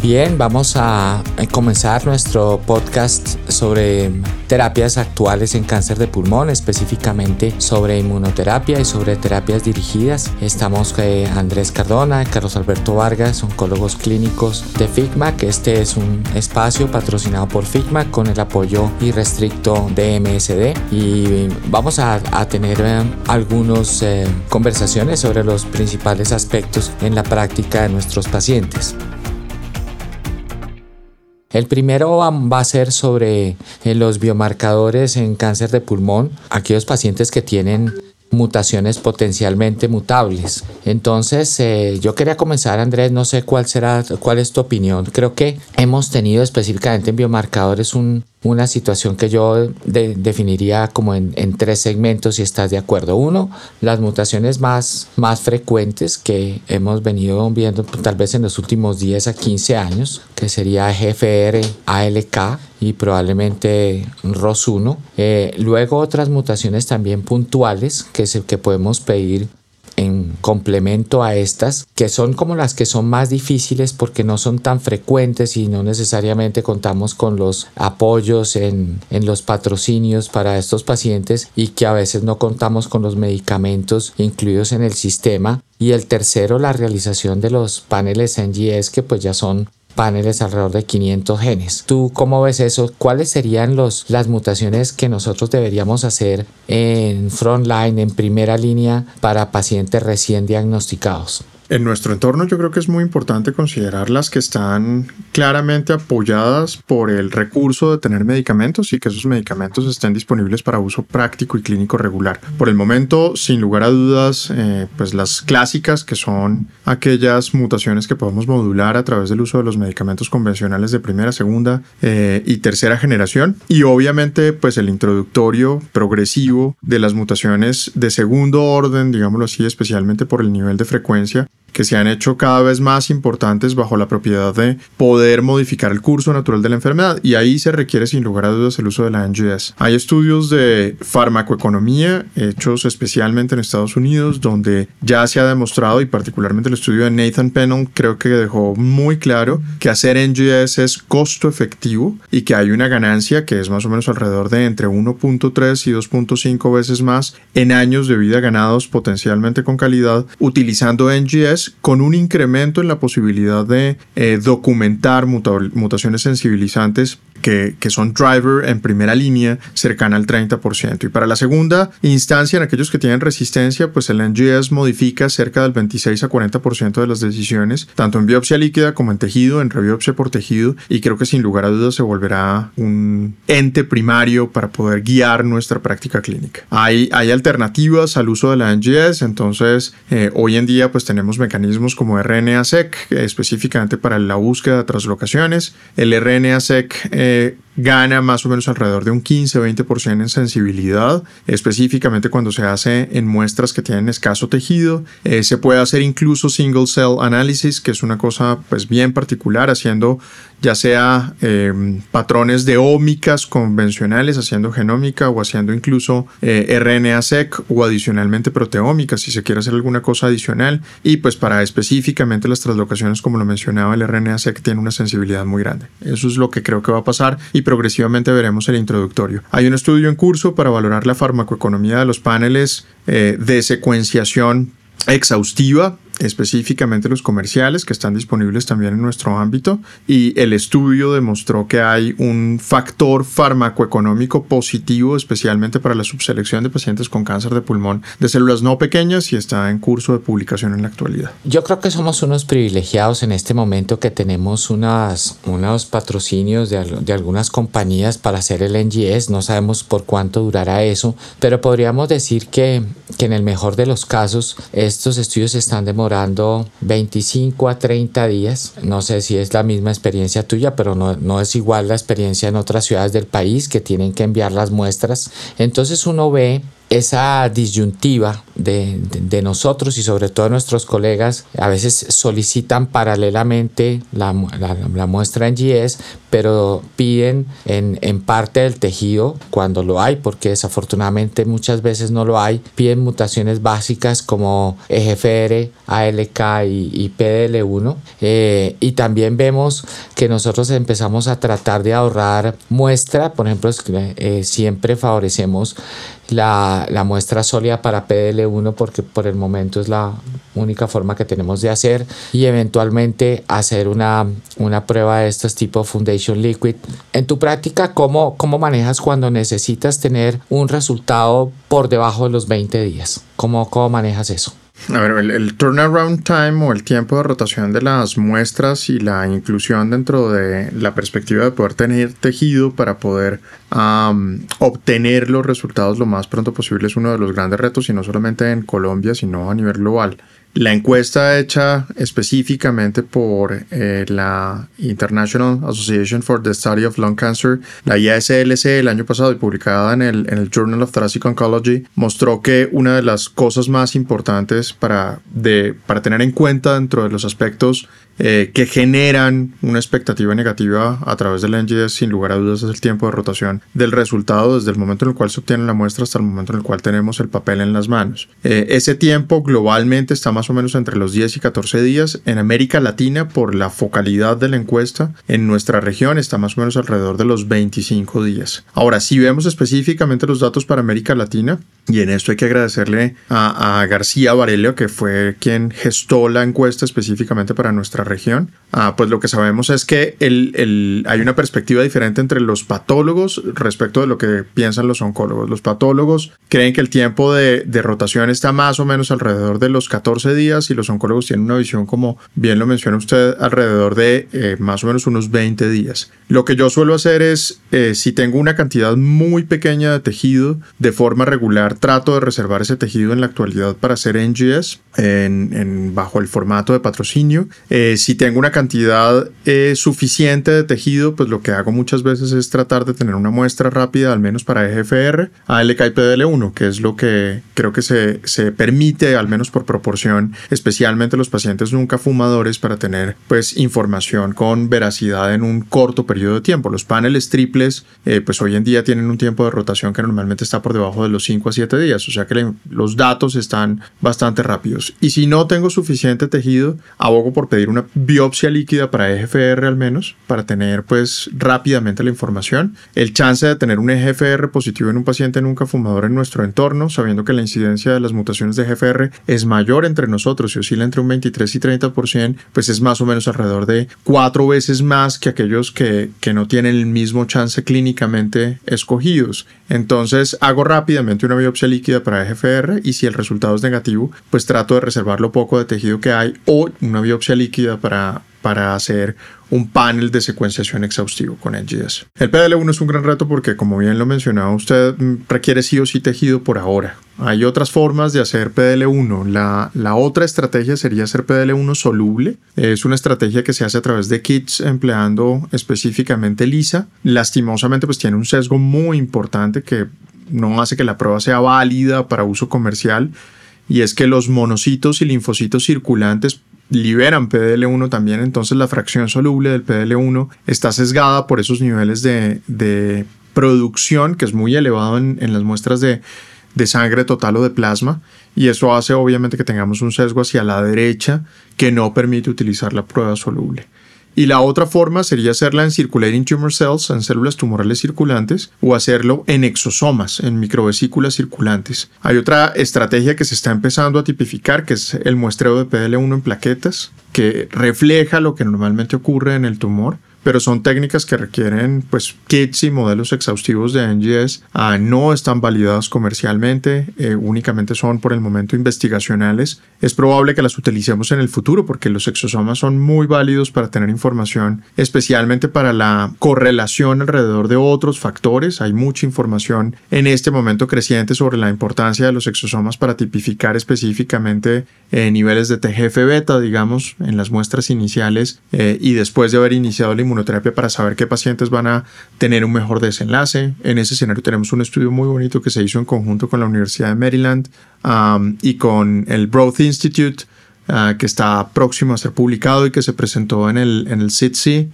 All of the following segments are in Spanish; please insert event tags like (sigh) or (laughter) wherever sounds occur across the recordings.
Bien, vamos a comenzar nuestro podcast sobre terapias actuales en cáncer de pulmón, específicamente sobre inmunoterapia y sobre terapias dirigidas. Estamos con Andrés Cardona, Carlos Alberto Vargas, oncólogos clínicos de FIGMA, que este es un espacio patrocinado por FIGMA con el apoyo irrestricto de MSD y vamos a, tener eh, algunas eh, conversaciones sobre los principales aspectos en la práctica de nuestros pacientes. El primero va a ser sobre eh, los biomarcadores en cáncer de pulmón, aquellos pacientes que tienen mutaciones potencialmente mutables. Entonces, eh, yo quería comenzar, Andrés, no sé cuál será, cuál es tu opinión. Creo que hemos tenido específicamente en biomarcadores un, una situación que yo definiría como en, tres segmentos, si estás de acuerdo. Uno, las mutaciones más, más frecuentes que hemos venido viendo tal vez en los últimos 10 a 15 años, que sería GFR, ALK y probablemente ROS1. Eh, luego otras mutaciones también puntuales que, se, que podemos pedir en complemento a estas, que son como las que son más difíciles porque no son tan frecuentes y no necesariamente contamos con los apoyos en, en los patrocinios para estos pacientes y que a veces no contamos con los medicamentos incluidos en el sistema. Y el tercero, la realización de los paneles NGS que pues ya son paneles alrededor de 500 genes. ¿Tú cómo ves eso? ¿Cuáles serían los, las mutaciones que nosotros deberíamos hacer en frontline, en primera línea, para pacientes recién diagnosticados? En nuestro entorno yo creo que es muy importante considerar las que están claramente apoyadas por el recurso de tener medicamentos y que esos medicamentos estén disponibles para uso práctico y clínico regular. Por el momento, sin lugar a dudas, eh, pues las clásicas que son aquellas mutaciones que podemos modular a través del uso de los medicamentos convencionales de primera, segunda eh, y tercera generación y obviamente pues el introductorio progresivo de las mutaciones de segundo orden, digámoslo así, especialmente por el nivel de frecuencia que se han hecho cada vez más importantes bajo la propiedad de poder modificar el curso natural de la enfermedad y ahí se requiere sin lugar a dudas el uso de la NGS. Hay estudios de farmacoeconomía hechos especialmente en Estados Unidos donde ya se ha demostrado y particularmente el estudio de Nathan Pennon creo que dejó muy claro que hacer NGS es costo efectivo y que hay una ganancia que es más o menos alrededor de entre 1.3 y 2.5 veces más en años de vida ganados potencialmente con calidad utilizando NGS con un incremento en la posibilidad de eh, documentar mutaciones sensibilizantes que, son driver en primera línea cercana al 30%. Y para la segunda instancia, en aquellos que tienen resistencia, pues el NGS modifica cerca del 26 a 40% de las decisiones, tanto en biopsia líquida como en tejido, en rebiopsia por tejido, y creo que sin lugar a dudas se volverá un ente primario para poder guiar nuestra práctica clínica. Hay, hay alternativas al uso de la NGS, entonces eh, hoy en día pues tenemos mecanismos como RNA-seq, específicamente para la búsqueda de translocaciones. El RNA-seq eh, eh, gana más o menos alrededor de un 15-20% en sensibilidad, específicamente cuando se hace en muestras que tienen escaso tejido. Eh, se puede hacer incluso single cell analysis, que es una cosa pues bien particular, haciendo ya sea eh, patrones de ómicas convencionales, haciendo genómica o haciendo incluso eh, RNA-seq o adicionalmente proteómicas, si se quiere hacer alguna cosa adicional. Y pues para específicamente las translocaciones, como lo mencionaba, el RNA-seq tiene una sensibilidad muy grande. Eso es lo que creo que va a pasar y progresivamente veremos el introductorio. Hay un estudio en curso para valorar la farmacoeconomía de los paneles eh, de secuenciación exhaustiva específicamente los comerciales que están disponibles también en nuestro ámbito y el estudio demostró que hay un factor farmacoeconómico positivo especialmente para la subselección de pacientes con cáncer de pulmón de células no pequeñas y está en curso de publicación en la actualidad. Yo creo que somos unos privilegiados en este momento que tenemos unas, unos patrocinios de, de algunas compañías para hacer el NGS, no sabemos por cuánto durará eso, pero podríamos decir que, que en el mejor de los casos estos estudios están demorando 25 a 30 días. No sé si es la misma experiencia tuya, pero no, no es igual la experiencia en otras ciudades del país que tienen que enviar las muestras. Entonces uno ve esa disyuntiva de, de, nosotros y sobre todo nuestros colegas a veces solicitan paralelamente la, la, muestra en GS, pero piden en, en, parte del tejido cuando lo hay, porque desafortunadamente muchas veces no lo hay, piden mutaciones básicas como EGFR, ALK y, y PDL1. Eh, y también vemos que nosotros empezamos a tratar de ahorrar muestra, por ejemplo, eh, siempre favorecemos la, la, muestra sólida para PDL1 porque por el momento es la única forma que tenemos de hacer y eventualmente hacer una, una prueba de estos tipo Foundation Liquid. En tu práctica, ¿cómo, ¿cómo manejas cuando necesitas tener un resultado por debajo de los 20 días? ¿Cómo, cómo manejas eso? A ver, el, turnaround time o el tiempo de rotación de las muestras y la inclusión dentro de la perspectiva de poder tener tejido para poder obtener los resultados lo más pronto posible es uno de los grandes retos y no solamente en Colombia, sino a nivel global. La encuesta hecha específicamente por eh, la International Association for the Study of Lung Cancer, la IASLC, el año pasado y publicada en el, en el Journal of Thoracic Oncology, mostró que una de las cosas más importantes para, de, para tener en cuenta dentro de los aspectos eh, que generan una expectativa negativa a través del NGS, sin lugar a dudas, es el tiempo de rotación del resultado desde el momento en el cual se obtiene la muestra hasta el momento en el cual tenemos el papel en las manos. Eh, ese tiempo globalmente está más o menos entre los 10 y 14 días. En América Latina, por la focalidad de la encuesta, en nuestra región está más o menos alrededor de los 25 días. Ahora, si vemos específicamente los datos para América Latina, y en esto hay que agradecerle a, a García Varelio, que fue quien gestó la encuesta específicamente para nuestra región, ah, pues lo que sabemos es que el, el, hay una perspectiva diferente entre los patólogos respecto de lo que piensan los oncólogos. Los patólogos creen que el tiempo de, de rotación está más o menos alrededor de los 14 días y los oncólogos tienen una visión, como bien lo menciona usted, alrededor de eh, más o menos unos 20 días. Lo que yo suelo hacer es, eh, si tengo una cantidad muy pequeña de tejido, de forma regular trato de reservar ese tejido en la actualidad para hacer NGS en, bajo el formato de patrocinio. Eh, si tengo una cantidad eh, suficiente de tejido, pues lo que hago muchas veces es tratar de tener una muestra rápida, al menos para EGFR, ALK y PDL1, que es lo que creo que se, permite, al menos por proporción, especialmente los pacientes nunca fumadores, para tener pues información con veracidad en un corto periodo de tiempo. Los paneles triples, eh, pues hoy en día tienen un tiempo de rotación que normalmente está por debajo de los 5 a 7 días, o sea que los datos están bastante rápidos. Y si no tengo suficiente tejido, abogo por pedir una biopsia líquida para EGFR al menos, para tener pues rápidamente la información. El chance de tener un EGFR positivo en un paciente nunca fumador en nuestro entorno, sabiendo que la incidencia de las mutaciones de EGFR es mayor entre nosotros y oscila entre un 23 y 30%, pues es más o menos alrededor de cuatro veces más que aquellos que, que no tienen el mismo chance clínicamente escogidos. Entonces hago rápidamente una biopsia líquida para EGFR y si el resultado es negativo, pues trato de reservar lo poco de tejido que hay o una biopsia líquida para, para hacer un panel de secuenciación exhaustivo con NGS. El PDL1 es un gran reto porque, como bien lo mencionaba usted, requiere sí o sí tejido por ahora. Hay otras formas de hacer PDL1. La, la otra estrategia sería hacer PDL1 soluble. Es una estrategia que se hace a través de kits empleando específicamente LISA. Lastimosamente, pues tiene un sesgo muy importante que no hace que la prueba sea válida para uso comercial y es que los monocitos y linfocitos circulantes liberan PDL1 también, entonces la fracción soluble del PDL1 está sesgada por esos niveles de, producción que es muy elevado en, las muestras de sangre total o de plasma y eso hace obviamente que tengamos un sesgo hacia la derecha que no permite utilizar la prueba soluble. Y la otra forma sería hacerla en circulating tumor cells, en células tumorales circulantes, o hacerlo en exosomas, en microvesículas circulantes. Hay otra estrategia que se está empezando a tipificar, que es el muestreo de PDL1 en plaquetas, que refleja lo que normalmente ocurre en el tumor pero son técnicas que requieren pues kits y modelos exhaustivos de NGS, ah, no están validadas comercialmente, eh, únicamente son por el momento investigacionales. Es probable que las utilicemos en el futuro porque los exosomas son muy válidos para tener información, especialmente para la correlación alrededor de otros factores. Hay mucha información en este momento creciente sobre la importancia de los exosomas para tipificar específicamente eh, niveles de TGF beta, digamos, en las muestras iniciales eh, y después de haber iniciado la inmunoterapia para saber qué pacientes van a tener un mejor desenlace. En ese escenario tenemos un estudio muy bonito que se hizo en conjunto con la Universidad de Maryland y con el Broad Institute Ah, que está próximo a ser publicado y que se presentó en el, en el SITC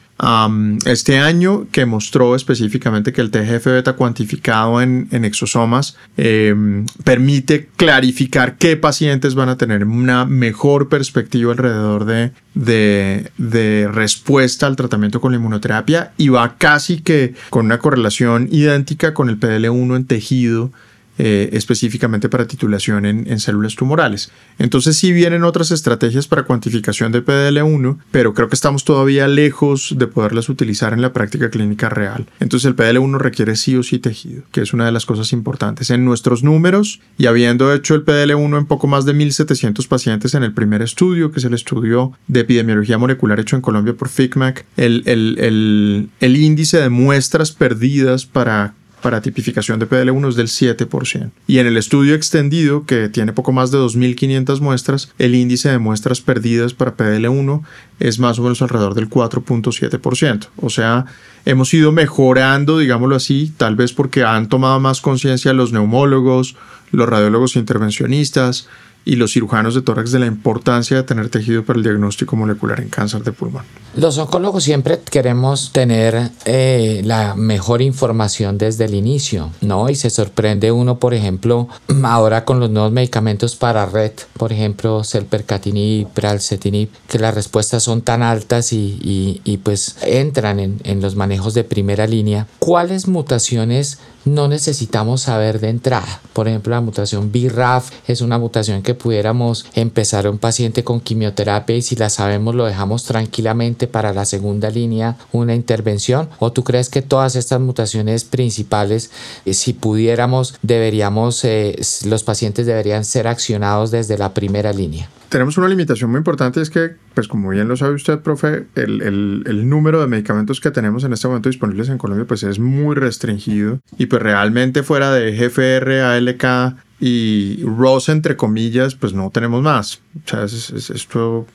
este año, que mostró específicamente que el TGF beta cuantificado en, en exosomas em, permite clarificar qué pacientes van a tener una mejor perspectiva alrededor de, de, de respuesta al tratamiento con la inmunoterapia y va casi que con una correlación idéntica con el PDL1 en tejido eh, específicamente para titulación en, células tumorales. Entonces sí vienen otras estrategias para cuantificación de PDL1, pero creo que estamos todavía lejos de poderlas utilizar en la práctica clínica real. Entonces el PDL1 requiere sí o sí tejido, que es una de las cosas importantes. En nuestros números, y habiendo hecho el PDL1 en poco más de 1.700 pacientes en el primer estudio, que es el estudio de epidemiología molecular hecho en Colombia por FICMAC, el, el, el índice de muestras perdidas para para tipificación de PDL1 es del 7%. Y en el estudio extendido, que tiene poco más de 2.500 muestras, el índice de muestras perdidas para PDL1 es más o menos alrededor del 4.7%. O sea, hemos ido mejorando, digámoslo así, tal vez porque han tomado más conciencia los neumólogos, los radiólogos intervencionistas, y los cirujanos de tórax de la importancia de tener tejido para el diagnóstico molecular en cáncer de pulmón. Los oncólogos siempre queremos tener eh, la mejor información desde el inicio, ¿no? Y se sorprende uno, por ejemplo, (clears throat) ahora con los nuevos medicamentos para red, por ejemplo, selpercatinib, pralsetinib, que las respuestas son tan altas y, y, pues entran en, en los manejos de primera línea. ¿Cuáles mutaciones no necesitamos saber de entrada. Por ejemplo, la mutación BRAF es una mutación que pudiéramos empezar a un paciente con quimioterapia y si la sabemos lo dejamos tranquilamente para la segunda línea una intervención. ¿O tú crees que todas estas mutaciones principales, eh, si pudiéramos, deberíamos, eh, los pacientes deberían ser accionados desde la primera línea? tenemos una limitación muy importante, es que, pues como bien lo sabe usted, profe, el, el, el, número de medicamentos que tenemos en este momento disponibles en Colombia, pues es muy restringido. Y pues realmente fuera de GFR, ALK y ROS, entre comillas, pues no tenemos más. O sea, esto,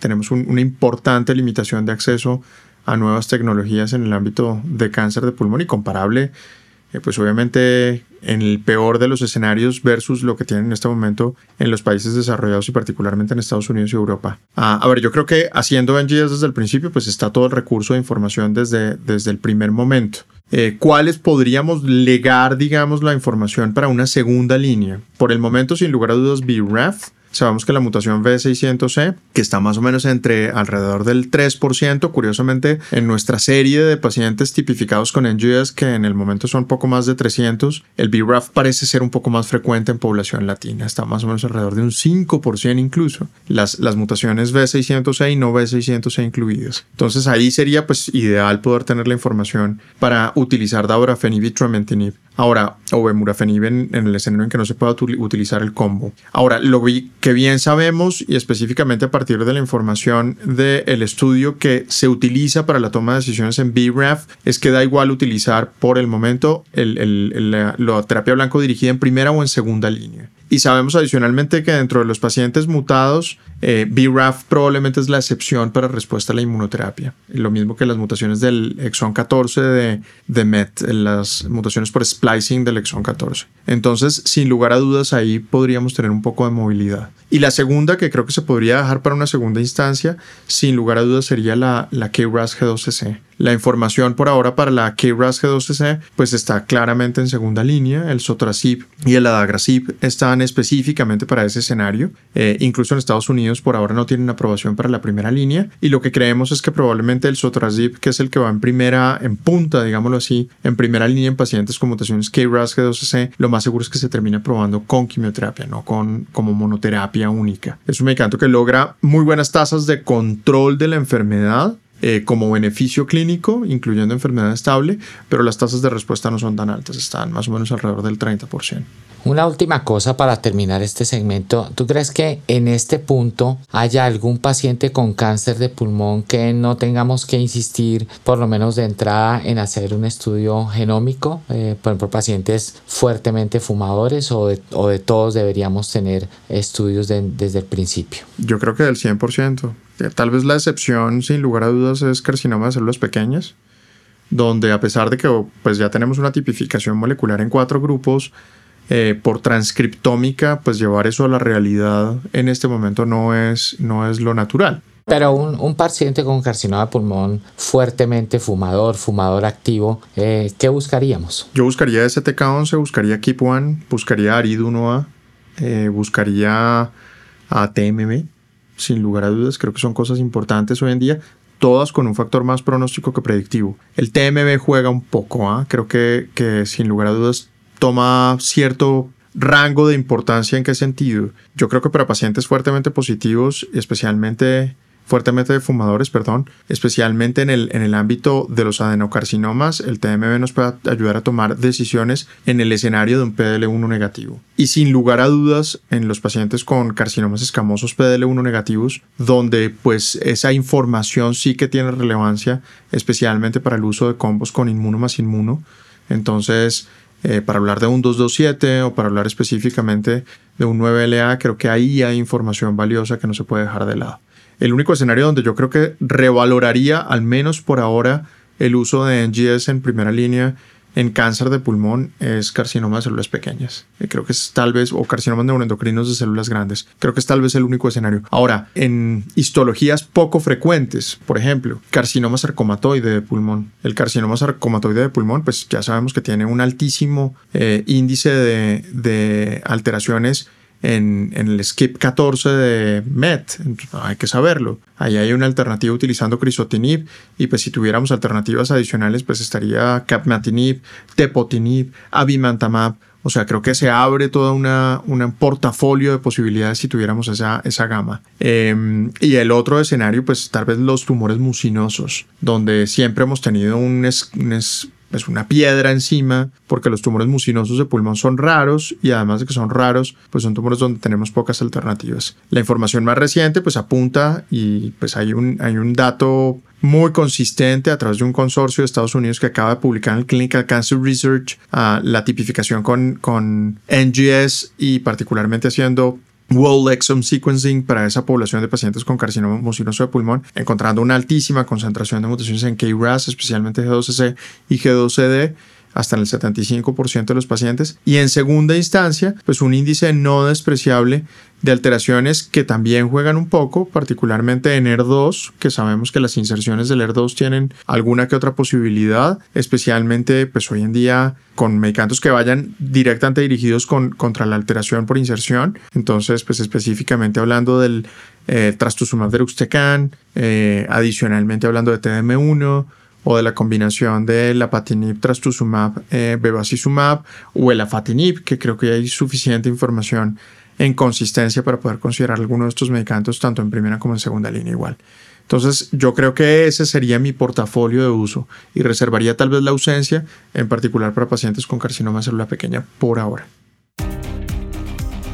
tenemos una importante limitación de acceso a nuevas tecnologías en el ámbito de cáncer de pulmón y comparable eh, pues obviamente en el peor de los escenarios versus lo que tienen en este momento en los países desarrollados y particularmente en Estados Unidos y Europa. Ah, a ver, yo creo que haciendo NGS desde el principio, pues está todo el recurso de información desde, desde el primer momento. Eh, ¿Cuáles podríamos legar, digamos, la información para una segunda línea? Por el momento, sin lugar a dudas, BRAF Sabemos que la mutación V600C, que está más o menos entre alrededor del 3%, curiosamente en nuestra serie de pacientes tipificados con NGS, que en el momento son poco más de 300, el BRAF parece ser un poco más frecuente en población latina, está más o menos alrededor de un 5% incluso, las, las mutaciones V600C y no V600C incluidas. Entonces ahí sería pues ideal poder tener la información para utilizar dabrafenib y tramentinib. Ahora, o bemurafenib en, en el escenario en que no se pueda utilizar el combo. Ahora, lo vi que bien sabemos, y específicamente a partir de la información del estudio que se utiliza para la toma de decisiones en BRAF, es que da igual utilizar por el momento la terapia blanco dirigida en primera o en segunda línea. Y sabemos adicionalmente que dentro de los pacientes mutados, eh, BRAF probablemente es la excepción para respuesta a la inmunoterapia. Lo mismo que las mutaciones del exón 14 de, MET, las mutaciones por splicing del exón 14. Entonces, sin lugar a dudas, ahí podríamos tener un poco de movilidad. Y la segunda, que creo que se podría dejar para una segunda instancia, sin lugar a dudas, sería la, la KRAS G12C. La información por ahora para la KRAS G12C pues está claramente en segunda línea. El Sotorasib y el Adagrasib están específicamente para ese escenario. Eh, incluso en Estados Unidos por ahora no tienen aprobación para la primera línea. Y lo que creemos es que probablemente el Sotorasib, que es el que va en primera, en punta, digámoslo así, en primera línea en pacientes con mutaciones KRAS G12C, lo más seguro es que se termine probando con quimioterapia, no con como monoterapia única. Es un medicamento que logra muy buenas tasas de control de la enfermedad eh, como beneficio clínico, incluyendo enfermedad estable, pero las tasas de respuesta no son tan altas, están más o menos alrededor del 30%. Una última cosa para terminar este segmento. ¿Tú crees que en este punto haya algún paciente con cáncer de pulmón que no tengamos que insistir, por lo menos de entrada, en hacer un estudio genómico? Eh, por ejemplo, pacientes fuertemente fumadores o de, o de todos deberíamos tener estudios desde el principio. Yo creo que del 100%. Tal vez la excepción, sin lugar a dudas, es carcinoma de células pequeñas, donde a pesar de que pues, ya tenemos una tipificación molecular en cuatro grupos, eh, por transcriptómica, pues llevar eso a la realidad en este momento no es, no es lo natural. Pero un, paciente con carcinoma de pulmón fuertemente fumador, fumador activo, eh, ¿qué buscaríamos? Yo buscaría STK11, buscaría KIP1, buscaría ARID1A, eh, buscaría ATMB, sin lugar a dudas, creo que son cosas importantes hoy en día todas con un factor más pronóstico que predictivo. El TMB juega un poco, ¿ah? creo que, que sin lugar a dudas toma cierto rango de importancia en qué sentido. Yo creo que para pacientes fuertemente positivos, especialmente fuertemente fumadores, perdón, especialmente en el, en el ámbito de los adenocarcinomas, el TMB nos puede ayudar a tomar decisiones en el escenario de un PDL1 negativo. Y sin lugar a dudas, en los pacientes con carcinomas escamosos PDL1 negativos, donde pues esa información sí que tiene relevancia, especialmente para el uso de combos con inmuno más inmuno. Entonces, eh, para hablar de un 227 o para hablar específicamente de un 9LA, creo que ahí hay información valiosa que no se puede dejar de lado. El único escenario donde yo creo que revaloraría, al menos por ahora, el uso de NGS en primera línea en cáncer de pulmón es carcinoma de células pequeñas. Creo que es tal vez, o carcinomas neuroendocrinos de células grandes. Creo que es tal vez el único escenario. Ahora, en histologías poco frecuentes, por ejemplo, carcinoma sarcomatoide de pulmón. El carcinoma sarcomatoide de pulmón, pues ya sabemos que tiene un altísimo eh, índice de alteraciones en, el skip 14 de MET, hay que saberlo. Ahí hay una alternativa utilizando crisotinib y pues si tuviéramos alternativas adicionales pues estaría capmatinib, tepotinib, abimantamab. O sea, creo que se abre todo una, un portafolio de posibilidades si tuviéramos esa, esa gama. Em, y el otro escenario, pues tal vez los tumores mucinosos, donde siempre hemos tenido un, un es una piedra encima, porque los tumores mucinosos de pulmón son raros y además de que son raros, pues son tumores donde tenemos pocas alternativas. La información más reciente pues apunta y pues hay un, hay un dato muy consistente a través de un consorcio de Estados Unidos que acaba de publicar en el Clinical Cancer Research uh, la tipificación con, con NGS y particularmente haciendo Whole exome sequencing para esa población de pacientes con carcinoma mucinoso de pulmón, encontrando una altísima concentración de mutaciones en KRAS, especialmente G12C y G12D, hasta en el 75% de los pacientes. Y en segunda instancia, pues un índice no despreciable de alteraciones que también juegan un poco, particularmente en ER2, que sabemos que las inserciones del ER2 tienen alguna que otra posibilidad, especialmente pues hoy en día con medicamentos que vayan directamente dirigidos con, contra la alteración por inserción. Entonces, pues específicamente hablando del eh, trastuzumab deruxtecan, eh, adicionalmente hablando de TDM1, o de la combinación de la patinib trastuzumab, eh, bevacizumab o el afatinib, que creo que hay suficiente información en consistencia para poder considerar alguno de estos medicamentos tanto en primera como en segunda línea igual. Entonces yo creo que ese sería mi portafolio de uso y reservaría tal vez la ausencia, en particular para pacientes con carcinoma celular pequeña por ahora.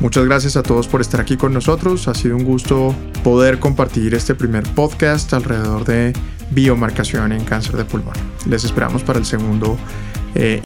Muchas gracias a todos por estar aquí con nosotros. Ha sido un gusto poder compartir este primer podcast alrededor de biomarcación en cáncer de pulmón. Les esperamos para el segundo eh,